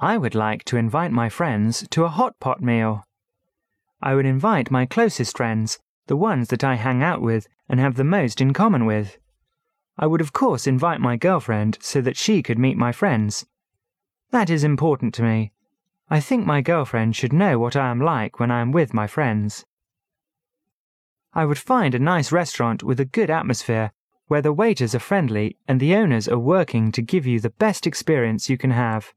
I would like to invite my friends to a hot pot meal. I would invite my closest friends, the ones that I hang out with and have the most in common with. I would, of course, invite my girlfriend so that she could meet my friends. That is important to me. I think my girlfriend should know what I am like when I am with my friends. I would find a nice restaurant with a good atmosphere where the waiters are friendly and the owners are working to give you the best experience you can have.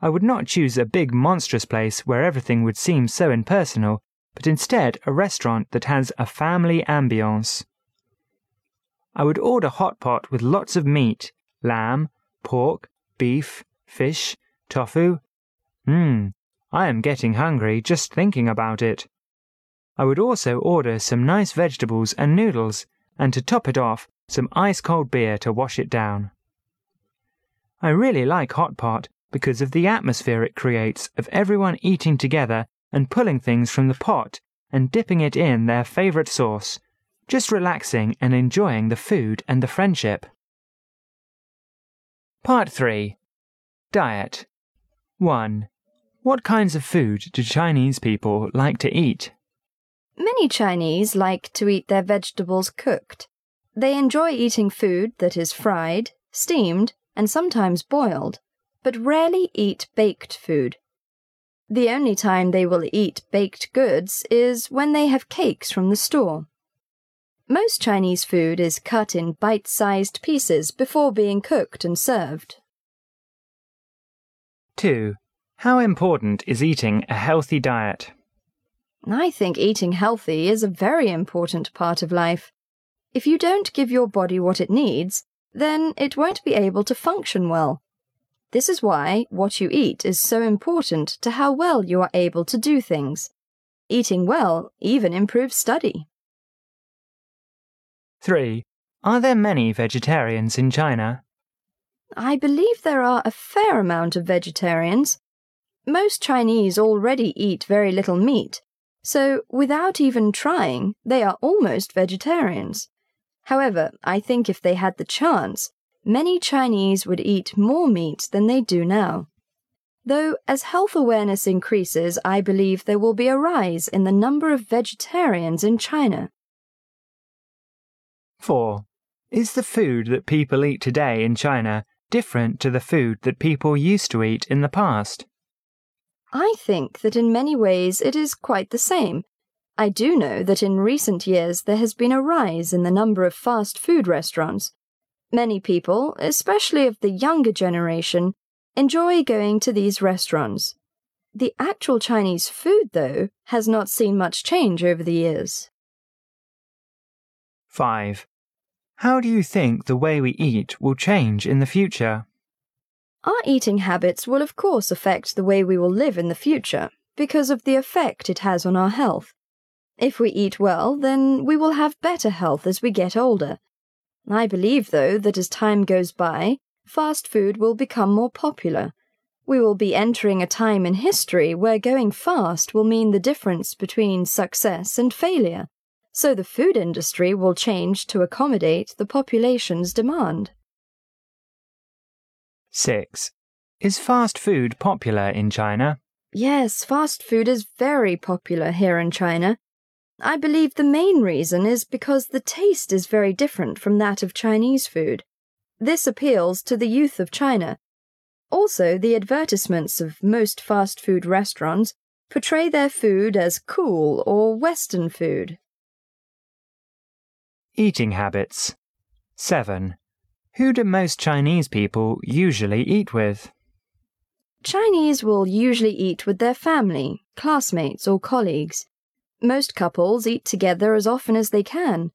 I would not choose a big, monstrous place where everything would seem so impersonal, but instead a restaurant that has a family ambiance. I would order hot pot with lots of meat lamb, pork, beef, fish, tofu. Mmm, I am getting hungry just thinking about it. I would also order some nice vegetables and noodles, and to top it off, some ice cold beer to wash it down. I really like hot pot because of the atmosphere it creates of everyone eating together and pulling things from the pot and dipping it in their favorite sauce, just relaxing and enjoying the food and the friendship. Part 3 Diet 1. What kinds of food do Chinese people like to eat? Many Chinese like to eat their vegetables cooked. They enjoy eating food that is fried, steamed, and sometimes boiled, but rarely eat baked food. The only time they will eat baked goods is when they have cakes from the store. Most Chinese food is cut in bite sized pieces before being cooked and served. 2. How important is eating a healthy diet? I think eating healthy is a very important part of life. If you don't give your body what it needs, then it won't be able to function well. This is why what you eat is so important to how well you are able to do things. Eating well even improves study. 3. Are there many vegetarians in China? I believe there are a fair amount of vegetarians. Most Chinese already eat very little meat, so without even trying, they are almost vegetarians. However, I think if they had the chance, many Chinese would eat more meat than they do now. Though, as health awareness increases, I believe there will be a rise in the number of vegetarians in China. 4. Is the food that people eat today in China different to the food that people used to eat in the past? I think that in many ways it is quite the same. I do know that in recent years there has been a rise in the number of fast food restaurants. Many people, especially of the younger generation, enjoy going to these restaurants. The actual Chinese food, though, has not seen much change over the years. 5. How do you think the way we eat will change in the future? Our eating habits will, of course, affect the way we will live in the future because of the effect it has on our health. If we eat well, then we will have better health as we get older. I believe, though, that as time goes by, fast food will become more popular. We will be entering a time in history where going fast will mean the difference between success and failure, so the food industry will change to accommodate the population's demand. 6. Is fast food popular in China? Yes, fast food is very popular here in China. I believe the main reason is because the taste is very different from that of Chinese food. This appeals to the youth of China. Also, the advertisements of most fast food restaurants portray their food as cool or Western food. Eating habits. 7. Who do most Chinese people usually eat with? Chinese will usually eat with their family, classmates, or colleagues. Most couples eat together as often as they can.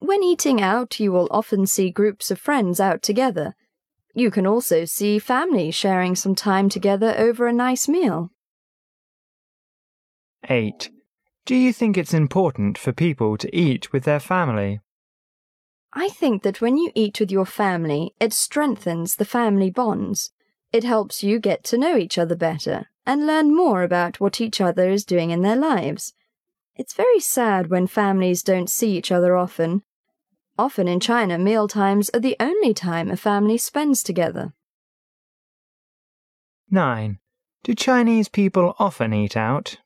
When eating out, you will often see groups of friends out together. You can also see families sharing some time together over a nice meal. 8. Do you think it's important for people to eat with their family? I think that when you eat with your family, it strengthens the family bonds. It helps you get to know each other better and learn more about what each other is doing in their lives. It's very sad when families don't see each other often. Often in China, meal times are the only time a family spends together. 9. Do Chinese people often eat out?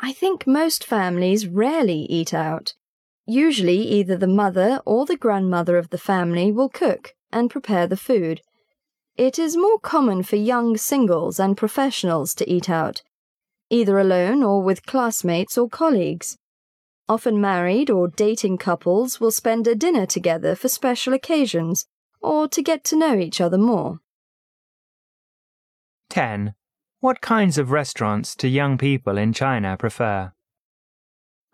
I think most families rarely eat out. Usually, either the mother or the grandmother of the family will cook and prepare the food. It is more common for young singles and professionals to eat out, either alone or with classmates or colleagues. Often married or dating couples will spend a dinner together for special occasions or to get to know each other more. 10. What kinds of restaurants do young people in China prefer?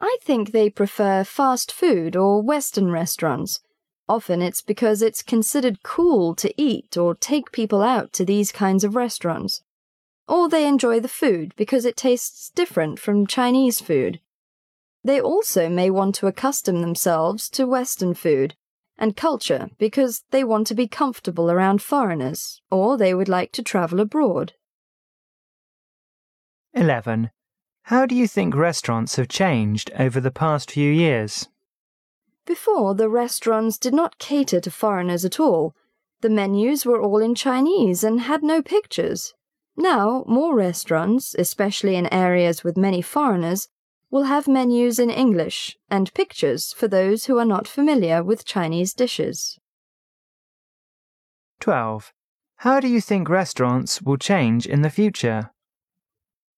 I think they prefer fast food or Western restaurants. Often it's because it's considered cool to eat or take people out to these kinds of restaurants. Or they enjoy the food because it tastes different from Chinese food. They also may want to accustom themselves to Western food and culture because they want to be comfortable around foreigners, or they would like to travel abroad. 11. How do you think restaurants have changed over the past few years? Before, the restaurants did not cater to foreigners at all. The menus were all in Chinese and had no pictures. Now, more restaurants, especially in areas with many foreigners, will have menus in English and pictures for those who are not familiar with Chinese dishes. 12. How do you think restaurants will change in the future?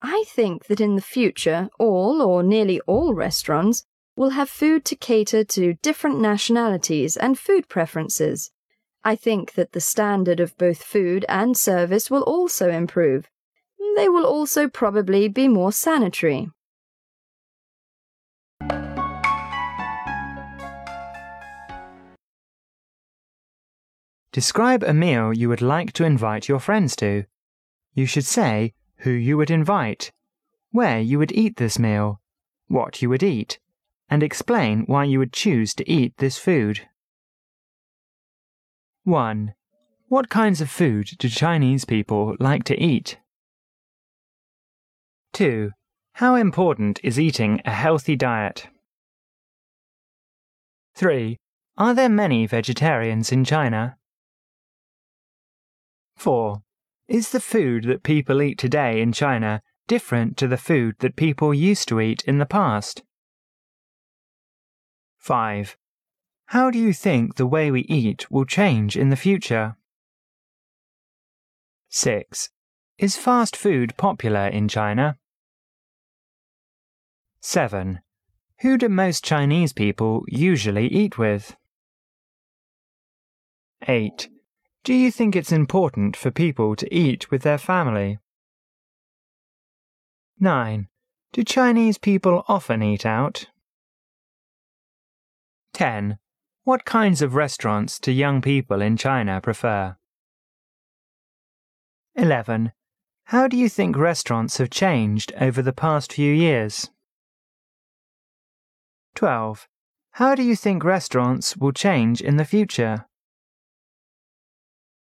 I think that in the future, all or nearly all restaurants will have food to cater to different nationalities and food preferences. I think that the standard of both food and service will also improve. They will also probably be more sanitary. Describe a meal you would like to invite your friends to. You should say who you would invite, where you would eat this meal, what you would eat, and explain why you would choose to eat this food. 1. What kinds of food do Chinese people like to eat? 2. How important is eating a healthy diet? 3. Are there many vegetarians in China? 4. Is the food that people eat today in China different to the food that people used to eat in the past? 5. How do you think the way we eat will change in the future? 6. Is fast food popular in China? 7. Who do most Chinese people usually eat with? 8. Do you think it's important for people to eat with their family? 9. Do Chinese people often eat out? 10. What kinds of restaurants do young people in China prefer? 11. How do you think restaurants have changed over the past few years? 12. How do you think restaurants will change in the future?